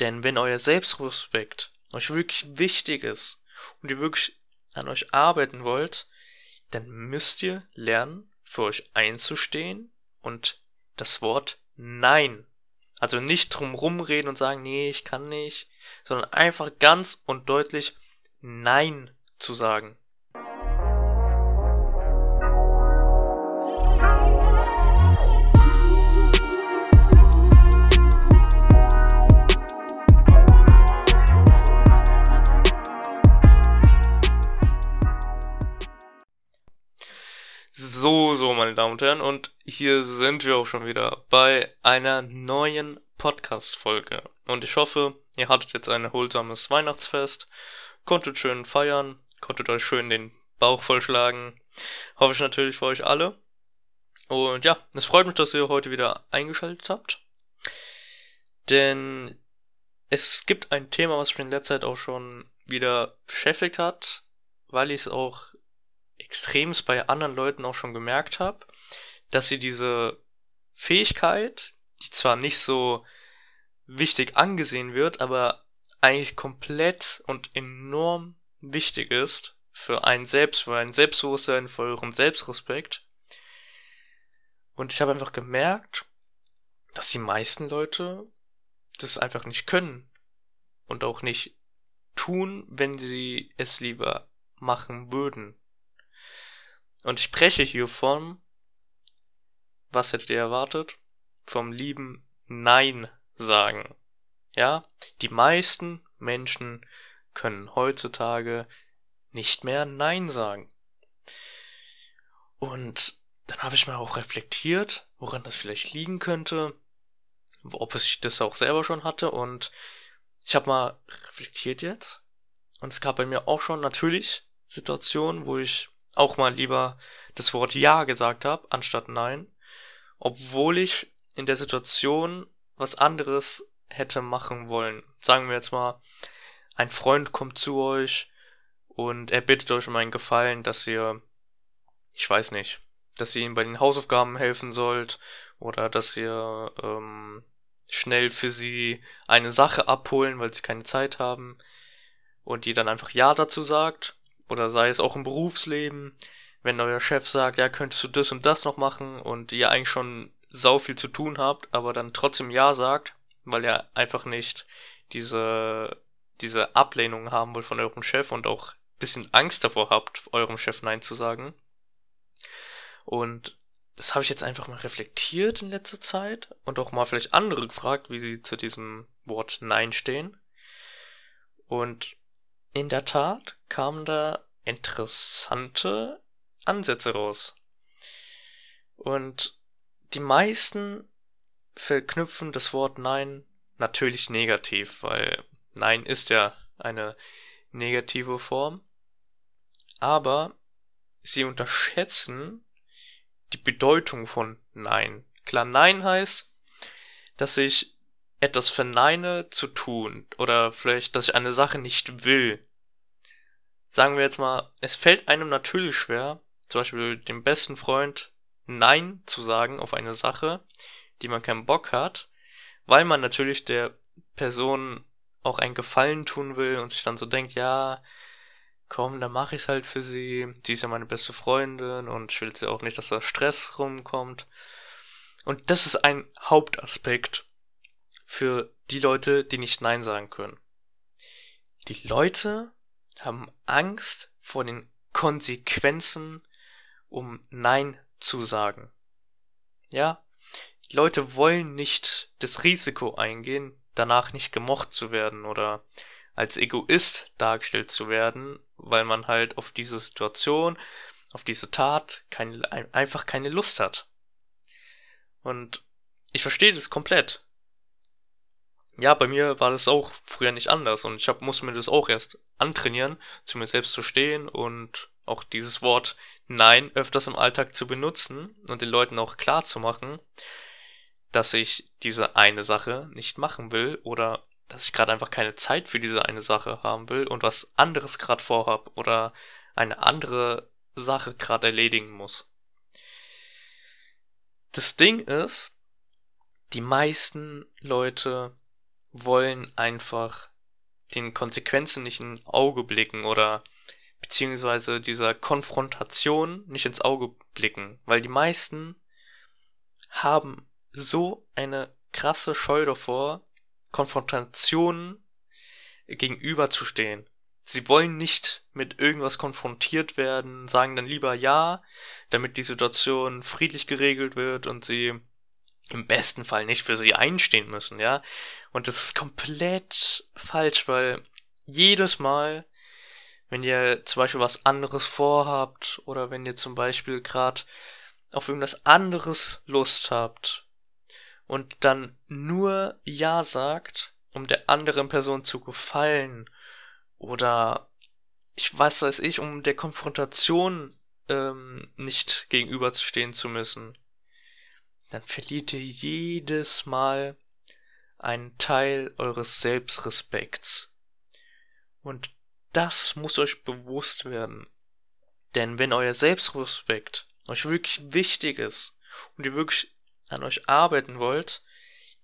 Denn wenn euer Selbstrespekt euch wirklich wichtig ist und ihr wirklich an euch arbeiten wollt, dann müsst ihr lernen, für euch einzustehen und das Wort Nein. Also nicht drum rumreden und sagen, nee, ich kann nicht, sondern einfach ganz und deutlich Nein zu sagen. So, meine Damen und Herren, und hier sind wir auch schon wieder bei einer neuen Podcast-Folge. Und ich hoffe, ihr hattet jetzt ein erholsames Weihnachtsfest, konntet schön feiern, konntet euch schön den Bauch vollschlagen. Hoffe ich natürlich für euch alle. Und ja, es freut mich, dass ihr heute wieder eingeschaltet habt. Denn es gibt ein Thema, was mich in letzter Zeit auch schon wieder beschäftigt hat, weil ich es auch extremst bei anderen Leuten auch schon gemerkt habe, dass sie diese Fähigkeit, die zwar nicht so wichtig angesehen wird, aber eigentlich komplett und enorm wichtig ist für einen selbst, für ein Selbstbewusstsein, für euren Selbstrespekt. Und ich habe einfach gemerkt, dass die meisten Leute das einfach nicht können und auch nicht tun, wenn sie es lieber machen würden. Und ich spreche hier von, was hättet ihr erwartet? Vom lieben Nein sagen. Ja, die meisten Menschen können heutzutage nicht mehr Nein sagen. Und dann habe ich mal auch reflektiert, woran das vielleicht liegen könnte, ob ich das auch selber schon hatte und ich habe mal reflektiert jetzt und es gab bei mir auch schon natürlich Situationen, wo ich auch mal lieber das Wort Ja gesagt habe, anstatt Nein, obwohl ich in der Situation was anderes hätte machen wollen. Sagen wir jetzt mal, ein Freund kommt zu euch und er bittet euch um einen Gefallen, dass ihr, ich weiß nicht, dass ihr ihm bei den Hausaufgaben helfen sollt oder dass ihr ähm, schnell für sie eine Sache abholen, weil sie keine Zeit haben und die dann einfach Ja dazu sagt oder sei es auch im Berufsleben, wenn euer Chef sagt, ja, könntest du das und das noch machen und ihr eigentlich schon sau viel zu tun habt, aber dann trotzdem Ja sagt, weil ihr einfach nicht diese, diese Ablehnung haben wollt von eurem Chef und auch bisschen Angst davor habt, eurem Chef Nein zu sagen. Und das habe ich jetzt einfach mal reflektiert in letzter Zeit und auch mal vielleicht andere gefragt, wie sie zu diesem Wort Nein stehen. Und in der Tat kamen da interessante Ansätze raus. Und die meisten verknüpfen das Wort Nein natürlich negativ, weil Nein ist ja eine negative Form. Aber sie unterschätzen die Bedeutung von Nein. Klar, Nein heißt, dass ich etwas verneine zu tun oder vielleicht, dass ich eine Sache nicht will. Sagen wir jetzt mal, es fällt einem natürlich schwer, zum Beispiel dem besten Freund Nein zu sagen auf eine Sache, die man keinen Bock hat, weil man natürlich der Person auch einen Gefallen tun will und sich dann so denkt, ja, komm, dann mache ich's halt für sie. Sie ist ja meine beste Freundin und ich will sie auch nicht, dass da Stress rumkommt. Und das ist ein Hauptaspekt für die Leute, die nicht Nein sagen können. Die Leute haben Angst vor den Konsequenzen, um Nein zu sagen. Ja, die Leute wollen nicht das Risiko eingehen, danach nicht gemocht zu werden oder als Egoist dargestellt zu werden, weil man halt auf diese Situation, auf diese Tat keine, einfach keine Lust hat. Und ich verstehe das komplett ja, bei mir war das auch früher nicht anders und ich hab, muss mir das auch erst antrainieren, zu mir selbst zu stehen und auch dieses Wort Nein öfters im Alltag zu benutzen und den Leuten auch klar zu machen, dass ich diese eine Sache nicht machen will oder dass ich gerade einfach keine Zeit für diese eine Sache haben will und was anderes gerade vorhab oder eine andere Sache gerade erledigen muss. Das Ding ist, die meisten Leute wollen einfach den Konsequenzen nicht in Auge blicken oder beziehungsweise dieser Konfrontation nicht ins Auge blicken, weil die meisten haben so eine krasse Scheu davor, Konfrontationen gegenüberzustehen. Sie wollen nicht mit irgendwas konfrontiert werden, sagen dann lieber ja, damit die Situation friedlich geregelt wird und sie im besten Fall nicht für sie einstehen müssen, ja. Und das ist komplett falsch, weil jedes Mal, wenn ihr zum Beispiel was anderes vorhabt oder wenn ihr zum Beispiel gerade auf irgendwas anderes Lust habt und dann nur Ja sagt, um der anderen Person zu gefallen oder ich weiß weiß ich, um der Konfrontation ähm, nicht gegenüberzustehen zu müssen, dann verliert ihr jedes Mal einen Teil eures Selbstrespekts. Und das muss euch bewusst werden. Denn wenn euer Selbstrespekt euch wirklich wichtig ist und ihr wirklich an euch arbeiten wollt,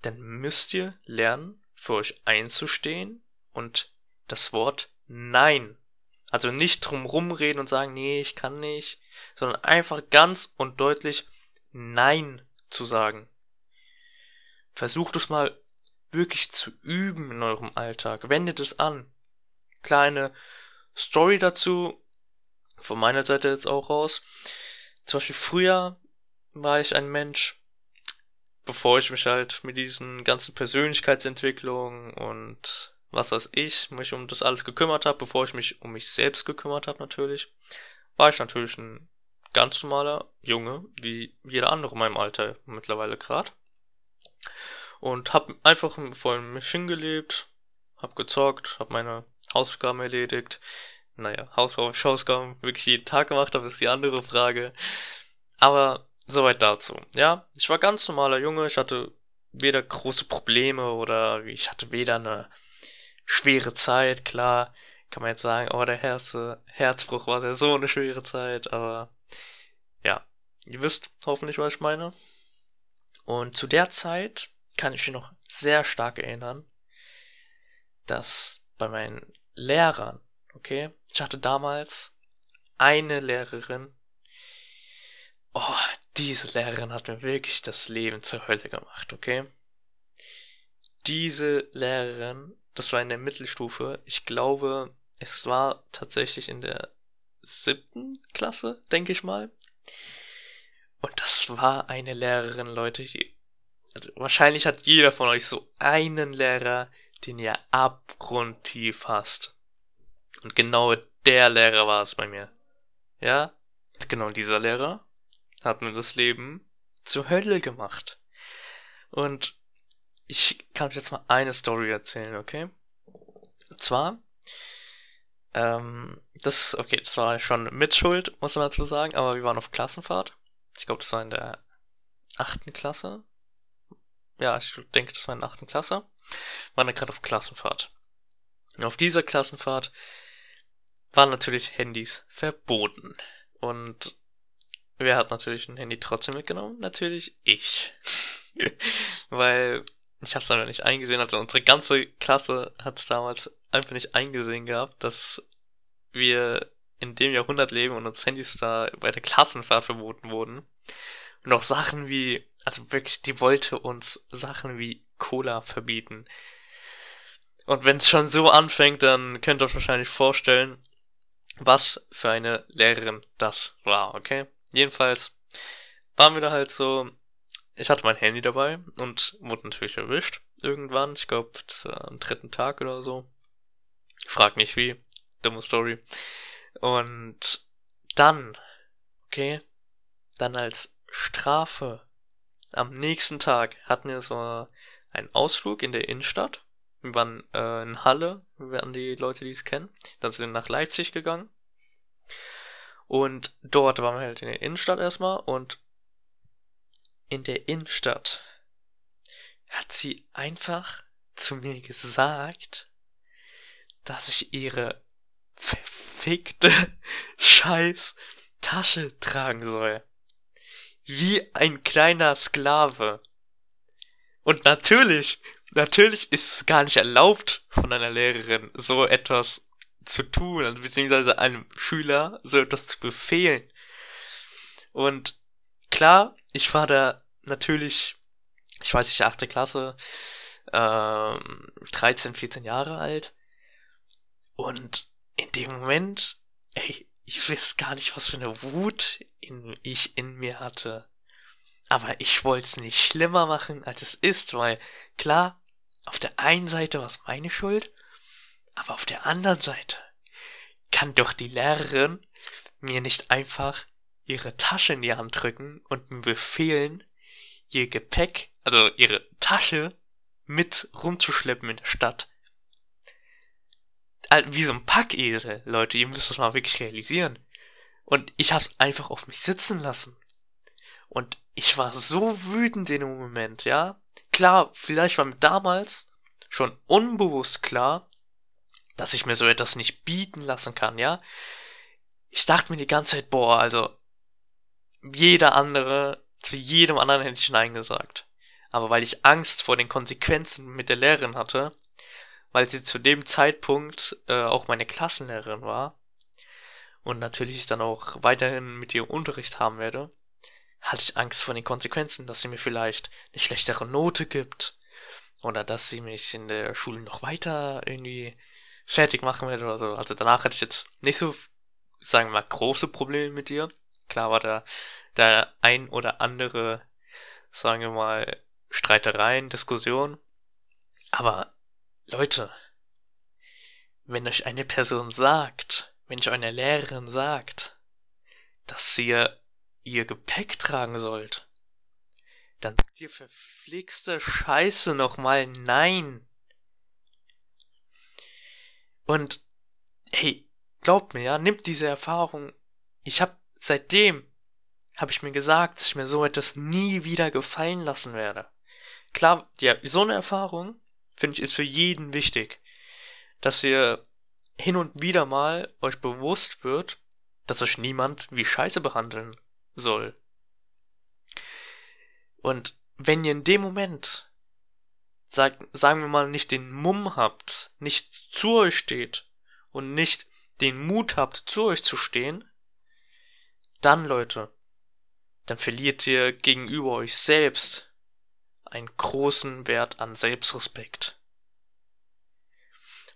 dann müsst ihr lernen, für euch einzustehen und das Wort Nein. Also nicht drum rumreden und sagen, nee, ich kann nicht, sondern einfach ganz und deutlich Nein zu sagen. Versucht es mal wirklich zu üben in eurem Alltag. Wendet es an. Kleine Story dazu, von meiner Seite jetzt auch raus. Zum Beispiel früher war ich ein Mensch, bevor ich mich halt mit diesen ganzen Persönlichkeitsentwicklungen und was weiß ich, mich um das alles gekümmert habe, bevor ich mich um mich selbst gekümmert habe natürlich, war ich natürlich ein ganz normaler Junge, wie jeder andere in meinem Alter mittlerweile gerade. Und hab einfach vor mich hingelebt, hab gezockt, hab meine Hausaufgaben erledigt. Naja, Hausaufgaben wirklich jeden Tag gemacht habe, ist die andere Frage. Aber soweit dazu. Ja, ich war ganz normaler Junge, ich hatte weder große Probleme oder ich hatte weder eine schwere Zeit, klar, kann man jetzt sagen, oh, der erste Herzbruch war ja so eine schwere Zeit, aber ihr wisst hoffentlich, was ich meine. Und zu der Zeit kann ich mich noch sehr stark erinnern, dass bei meinen Lehrern, okay, ich hatte damals eine Lehrerin, oh, diese Lehrerin hat mir wirklich das Leben zur Hölle gemacht, okay? Diese Lehrerin das war in der Mittelstufe. Ich glaube, es war tatsächlich in der siebten Klasse, denke ich mal. Und das war eine Lehrerin, Leute, die, also wahrscheinlich hat jeder von euch so einen Lehrer, den ihr abgrundtief hasst. Und genau der Lehrer war es bei mir. Ja? Genau dieser Lehrer hat mir das Leben zur Hölle gemacht. Und ich kann euch jetzt mal eine Story erzählen, okay? Und zwar, ähm, das, okay, das war schon mit Schuld, muss man dazu sagen, aber wir waren auf Klassenfahrt. Ich glaube, das war in der achten Klasse. Ja, ich denke, das war in der achten Klasse. Waren da gerade auf Klassenfahrt. Und auf dieser Klassenfahrt waren natürlich Handys verboten. Und wer hat natürlich ein Handy trotzdem mitgenommen? Natürlich ich. Weil ich habe es einfach nicht eingesehen. Also unsere ganze Klasse hat es damals einfach nicht eingesehen gehabt, dass wir in dem Jahrhundert leben und uns Handys da bei der Klassenfahrt verboten wurden. Und auch Sachen wie, also wirklich, die wollte uns Sachen wie Cola verbieten. Und wenn es schon so anfängt, dann könnt ihr euch wahrscheinlich vorstellen, was für eine Lehrerin das war, okay? Jedenfalls waren wir da halt so ich hatte mein Handy dabei und wurde natürlich erwischt irgendwann. Ich glaube, das war am dritten Tag oder so. Frag nicht wie. Dumme Story. Und dann, okay, dann als Strafe am nächsten Tag hatten wir so einen Ausflug in der Innenstadt. Wir waren äh, in Halle, werden die Leute, die es kennen. Dann sind wir nach Leipzig gegangen. Und dort waren wir halt in der Innenstadt erstmal und in der Innenstadt hat sie einfach zu mir gesagt, dass ich ihre verfickte scheiß Tasche tragen soll. Wie ein kleiner Sklave. Und natürlich natürlich ist es gar nicht erlaubt von einer Lehrerin, so etwas zu tun, also beziehungsweise einem Schüler so etwas zu befehlen. Und klar, ich war da natürlich, ich weiß nicht, achte Klasse, ähm, 13, 14 Jahre alt. Und in dem Moment, ey, ich weiß gar nicht, was für eine Wut in, ich in mir hatte. Aber ich wollte es nicht schlimmer machen, als es ist, weil klar, auf der einen Seite war es meine Schuld, aber auf der anderen Seite kann doch die Lehrerin mir nicht einfach ihre Tasche in die Hand drücken und mir befehlen, ihr Gepäck, also ihre Tasche mit rumzuschleppen in der Stadt. Wie so ein Packesel, Leute, ihr müsst das mal wirklich realisieren. Und ich hab's einfach auf mich sitzen lassen. Und ich war so wütend in dem Moment, ja. Klar, vielleicht war mir damals schon unbewusst klar, dass ich mir so etwas nicht bieten lassen kann, ja. Ich dachte mir die ganze Zeit, boah, also jeder andere, zu jedem anderen hätte ich Nein gesagt. Aber weil ich Angst vor den Konsequenzen mit der Lehrerin hatte, weil sie zu dem Zeitpunkt äh, auch meine Klassenlehrerin war und natürlich ich dann auch weiterhin mit ihr Unterricht haben werde, hatte ich Angst vor den Konsequenzen, dass sie mir vielleicht eine schlechtere Note gibt oder dass sie mich in der Schule noch weiter irgendwie fertig machen werde oder so. Also danach hatte ich jetzt nicht so, sagen wir mal, große Probleme mit ihr. Klar war da der ein oder andere, sagen wir mal, Streitereien, Diskussionen. Aber Leute, wenn euch eine Person sagt, wenn euch eine Lehrerin sagt, dass ihr ihr Gepäck tragen sollt, dann sagt ihr verflixte Scheiße nochmal nein. Und hey, glaubt mir, ja, nimmt diese Erfahrung. Ich hab seitdem habe ich mir gesagt, dass ich mir so etwas nie wieder gefallen lassen werde. Klar, ja, so eine Erfahrung, finde ich, ist für jeden wichtig. Dass ihr hin und wieder mal euch bewusst wird, dass euch niemand wie Scheiße behandeln soll. Und wenn ihr in dem Moment, sagt, sagen wir mal, nicht den Mumm habt, nicht zu euch steht und nicht den Mut habt, zu euch zu stehen, dann, Leute, dann verliert ihr gegenüber euch selbst einen großen Wert an Selbstrespekt.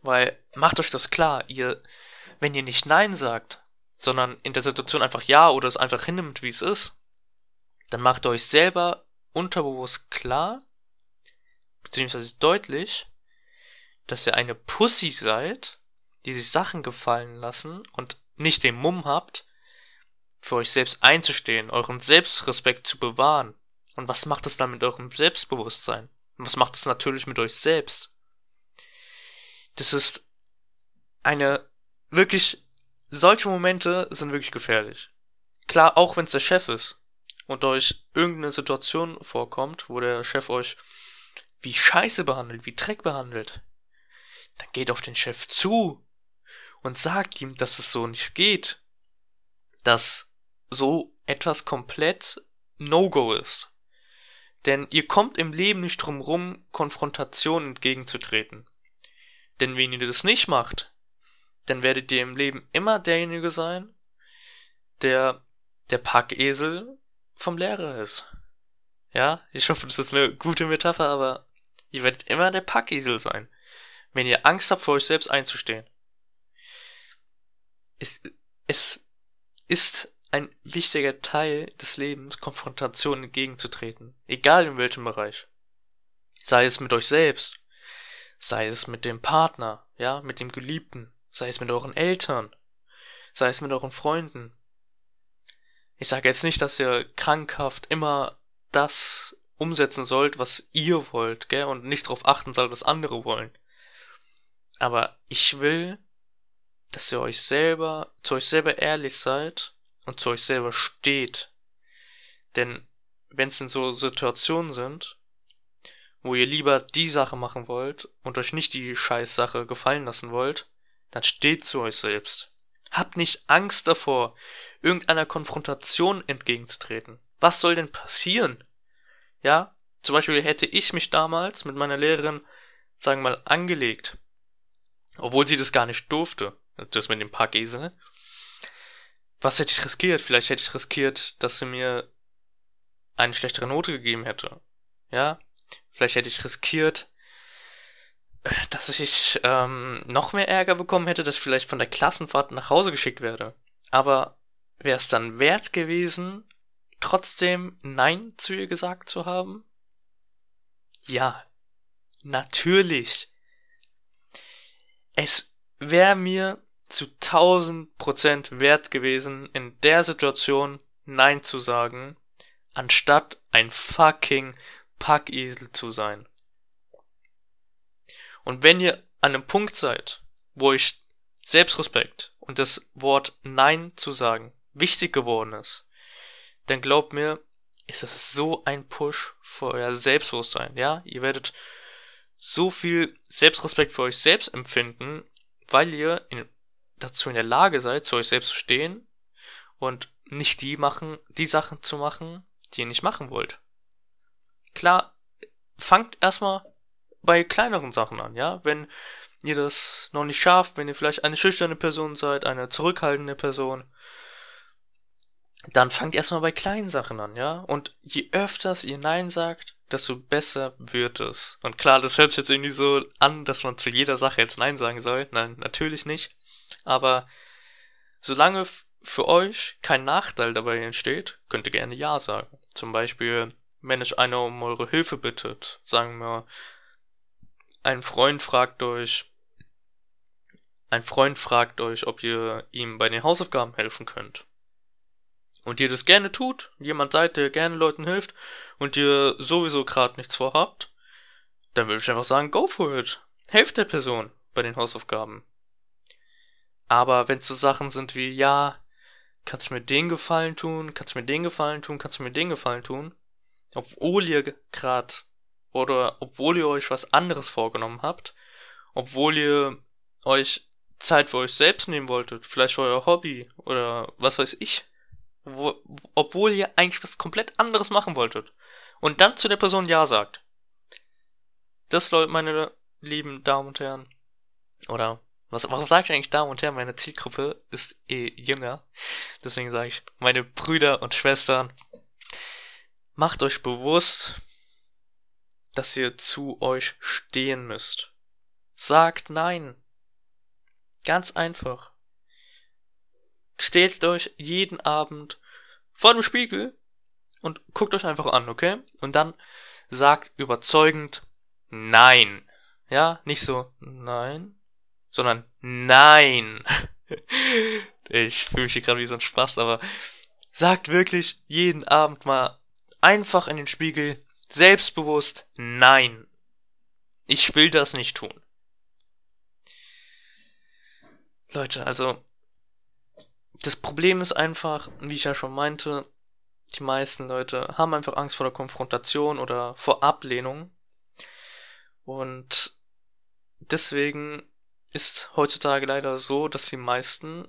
Weil, macht euch das klar, ihr, wenn ihr nicht Nein sagt, sondern in der Situation einfach Ja oder es einfach hinnimmt, wie es ist, dann macht euch selber unterbewusst klar, beziehungsweise deutlich, dass ihr eine Pussy seid, die sich Sachen gefallen lassen und nicht den Mumm habt, für euch selbst einzustehen, euren Selbstrespekt zu bewahren. Und was macht es dann mit eurem Selbstbewusstsein? Und was macht es natürlich mit euch selbst? Das ist eine wirklich, solche Momente sind wirklich gefährlich. Klar, auch wenn es der Chef ist und euch irgendeine Situation vorkommt, wo der Chef euch wie Scheiße behandelt, wie Dreck behandelt, dann geht auf den Chef zu und sagt ihm, dass es so nicht geht. Dass so etwas komplett No-Go ist. Denn ihr kommt im Leben nicht drum rum, Konfrontation entgegenzutreten. Denn wenn ihr das nicht macht, dann werdet ihr im Leben immer derjenige sein, der der Packesel vom Lehrer ist. Ja, ich hoffe, das ist eine gute Metapher, aber ihr werdet immer der Packesel sein, wenn ihr Angst habt, vor euch selbst einzustehen. Es, es ist ein wichtiger Teil des Lebens, Konfrontation entgegenzutreten. Egal in welchem Bereich. Sei es mit euch selbst, sei es mit dem Partner, ja, mit dem Geliebten, sei es mit euren Eltern, sei es mit euren Freunden. Ich sage jetzt nicht, dass ihr krankhaft immer das umsetzen sollt, was ihr wollt, gell, und nicht darauf achten sollt, was andere wollen. Aber ich will, dass ihr euch selber, zu euch selber ehrlich seid und zu euch selber steht. Denn wenn es in so Situationen sind, wo ihr lieber die Sache machen wollt und euch nicht die Scheißsache gefallen lassen wollt, dann steht zu euch selbst. Habt nicht Angst davor, irgendeiner Konfrontation entgegenzutreten. Was soll denn passieren? Ja, Zum Beispiel hätte ich mich damals mit meiner Lehrerin, sagen wir mal, angelegt, obwohl sie das gar nicht durfte, das mit dem Packesel. Was hätte ich riskiert? Vielleicht hätte ich riskiert, dass sie mir eine schlechtere Note gegeben hätte. Ja? Vielleicht hätte ich riskiert, dass ich ähm, noch mehr Ärger bekommen hätte, dass ich vielleicht von der Klassenfahrt nach Hause geschickt werde. Aber wäre es dann wert gewesen, trotzdem Nein zu ihr gesagt zu haben? Ja, natürlich. Es wäre mir zu 1000 Prozent wert gewesen, in der Situation Nein zu sagen, anstatt ein fucking Packesel zu sein. Und wenn ihr an einem Punkt seid, wo euch Selbstrespekt und das Wort Nein zu sagen wichtig geworden ist, dann glaubt mir, ist das so ein Push für euer Selbstbewusstsein, ja? Ihr werdet so viel Selbstrespekt für euch selbst empfinden, weil ihr in, dazu in der Lage seid, zu euch selbst zu stehen und nicht die machen, die Sachen zu machen, die ihr nicht machen wollt. Klar, fangt erstmal bei kleineren Sachen an, ja? Wenn ihr das noch nicht schafft, wenn ihr vielleicht eine schüchterne Person seid, eine zurückhaltende Person, dann fangt erstmal bei kleinen Sachen an, ja? Und je öfters ihr Nein sagt, desto besser wird es. Und klar, das hört sich jetzt irgendwie so an, dass man zu jeder Sache jetzt Nein sagen soll. Nein, natürlich nicht. Aber solange für euch kein Nachteil dabei entsteht, könnt ihr gerne Ja sagen. Zum Beispiel, wenn euch einer um eure Hilfe bittet, sagen wir, ein Freund fragt euch, ein Freund fragt euch, ob ihr ihm bei den Hausaufgaben helfen könnt. Und ihr das gerne tut, jemand seid, der gerne Leuten hilft und ihr sowieso gerade nichts vorhabt, dann würde ich einfach sagen, go for it. Helft der Person bei den Hausaufgaben. Aber wenn es so Sachen sind wie, ja, kannst du mir den Gefallen tun, kannst du mir den Gefallen tun, kannst du mir den Gefallen tun, obwohl ihr gerade oder obwohl ihr euch was anderes vorgenommen habt, obwohl ihr euch Zeit für euch selbst nehmen wolltet, vielleicht für euer Hobby oder was weiß ich, wo, obwohl ihr eigentlich was komplett anderes machen wolltet und dann zu der Person Ja sagt. Das, Leute, meine lieben Damen und Herren, oder was, warum sage ich eigentlich Damen und Herren? Meine Zielgruppe ist eh jünger, deswegen sage ich meine Brüder und Schwestern, macht euch bewusst, dass ihr zu euch stehen müsst. Sagt nein. Ganz einfach. Stellt euch jeden Abend vor dem Spiegel und guckt euch einfach an, okay? Und dann sagt überzeugend nein. Ja, nicht so nein, sondern nein. ich fühle mich hier gerade wie so ein Spaß, aber sagt wirklich jeden Abend mal einfach in den Spiegel selbstbewusst nein. Ich will das nicht tun. Leute, also das Problem ist einfach, wie ich ja schon meinte, die meisten Leute haben einfach Angst vor der Konfrontation oder vor Ablehnung. Und deswegen ist heutzutage leider so, dass die meisten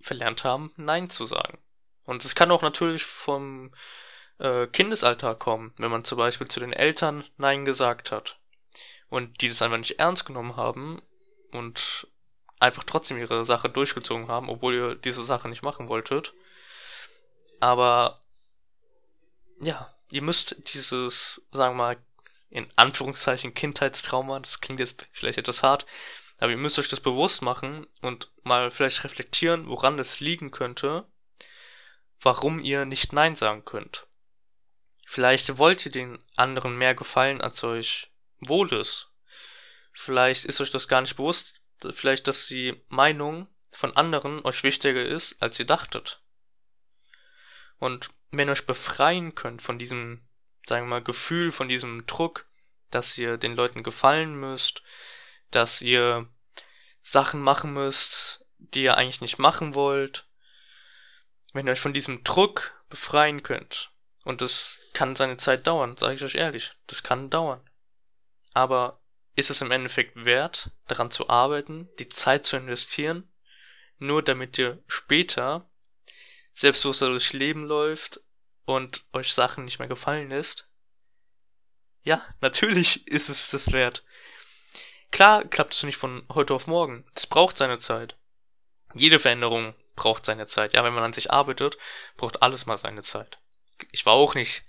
verlernt haben, Nein zu sagen. Und es kann auch natürlich vom äh, Kindesalter kommen, wenn man zum Beispiel zu den Eltern Nein gesagt hat und die das einfach nicht ernst genommen haben und einfach trotzdem ihre Sache durchgezogen haben, obwohl ihr diese Sache nicht machen wolltet. Aber ja, ihr müsst dieses, sagen wir mal, in Anführungszeichen Kindheitstrauma, das klingt jetzt vielleicht etwas hart, aber ihr müsst euch das bewusst machen und mal vielleicht reflektieren, woran das liegen könnte, warum ihr nicht Nein sagen könnt. Vielleicht wollt ihr den anderen mehr gefallen, als euch wohl ist. Vielleicht ist euch das gar nicht bewusst, vielleicht, dass die Meinung von anderen euch wichtiger ist, als ihr dachtet. Und wenn ihr euch befreien könnt von diesem, sagen wir mal, Gefühl, von diesem Druck, dass ihr den Leuten gefallen müsst, dass ihr Sachen machen müsst, die ihr eigentlich nicht machen wollt, wenn ihr euch von diesem Druck befreien könnt, und das kann seine Zeit dauern, sage ich euch ehrlich, das kann dauern. Aber ist es im Endeffekt wert, daran zu arbeiten, die Zeit zu investieren, nur damit ihr später selbstbewusster durchs Leben läuft und euch Sachen nicht mehr gefallen lässt? Ja, natürlich ist es das wert. Klar klappt es nicht von heute auf morgen. Es braucht seine Zeit. Jede Veränderung braucht seine Zeit. Ja, wenn man an sich arbeitet, braucht alles mal seine Zeit. Ich war auch nicht,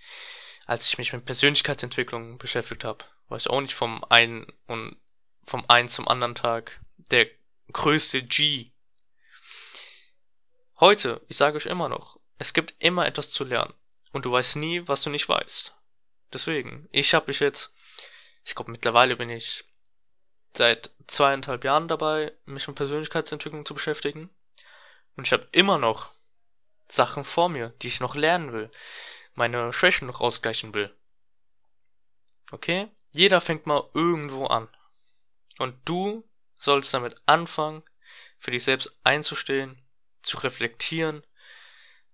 als ich mich mit Persönlichkeitsentwicklung beschäftigt habe, war ich auch nicht vom einen und vom einen zum anderen Tag der größte G. Heute, ich sage euch immer noch, es gibt immer etwas zu lernen. Und du weißt nie, was du nicht weißt. Deswegen, ich habe mich jetzt, ich glaube mittlerweile bin ich seit zweieinhalb Jahren dabei, mich mit Persönlichkeitsentwicklung zu beschäftigen. Und ich habe immer noch Sachen vor mir, die ich noch lernen will, meine Schwächen noch ausgleichen will. Okay? Jeder fängt mal irgendwo an. Und du sollst damit anfangen, für dich selbst einzustehen, zu reflektieren,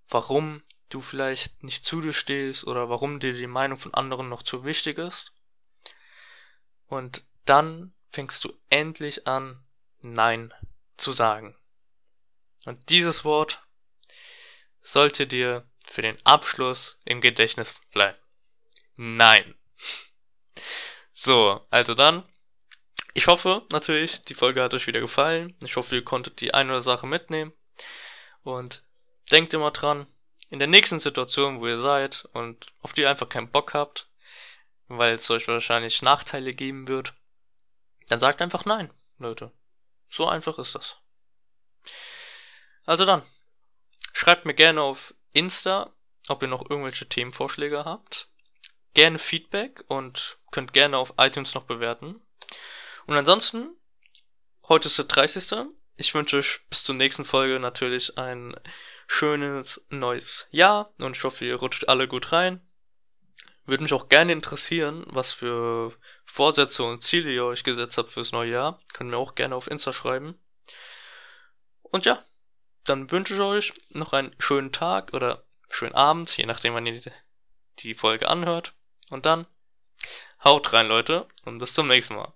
warum du vielleicht nicht zu dir stehst oder warum dir die Meinung von anderen noch zu wichtig ist. Und dann fängst du endlich an, Nein zu sagen. Und dieses Wort sollte dir für den Abschluss im Gedächtnis bleiben. Nein. So, also dann. Ich hoffe natürlich, die Folge hat euch wieder gefallen. Ich hoffe, ihr konntet die eine oder Sache mitnehmen. Und denkt immer dran, in der nächsten Situation, wo ihr seid und auf die ihr einfach keinen Bock habt, weil es euch wahrscheinlich Nachteile geben wird, dann sagt einfach nein, Leute. So einfach ist das. Also dann, schreibt mir gerne auf Insta, ob ihr noch irgendwelche Themenvorschläge habt. Gerne Feedback und könnt gerne auf iTunes noch bewerten. Und ansonsten, heute ist der 30. Ich wünsche euch bis zur nächsten Folge natürlich ein schönes neues Jahr und ich hoffe, ihr rutscht alle gut rein. Würde mich auch gerne interessieren, was für Vorsätze und Ziele ihr euch gesetzt habt fürs neue Jahr. Könnt mir auch gerne auf Insta schreiben. Und ja, dann wünsche ich euch noch einen schönen Tag oder schönen Abend, je nachdem, wann ihr die Folge anhört. Und dann haut rein, Leute, und bis zum nächsten Mal.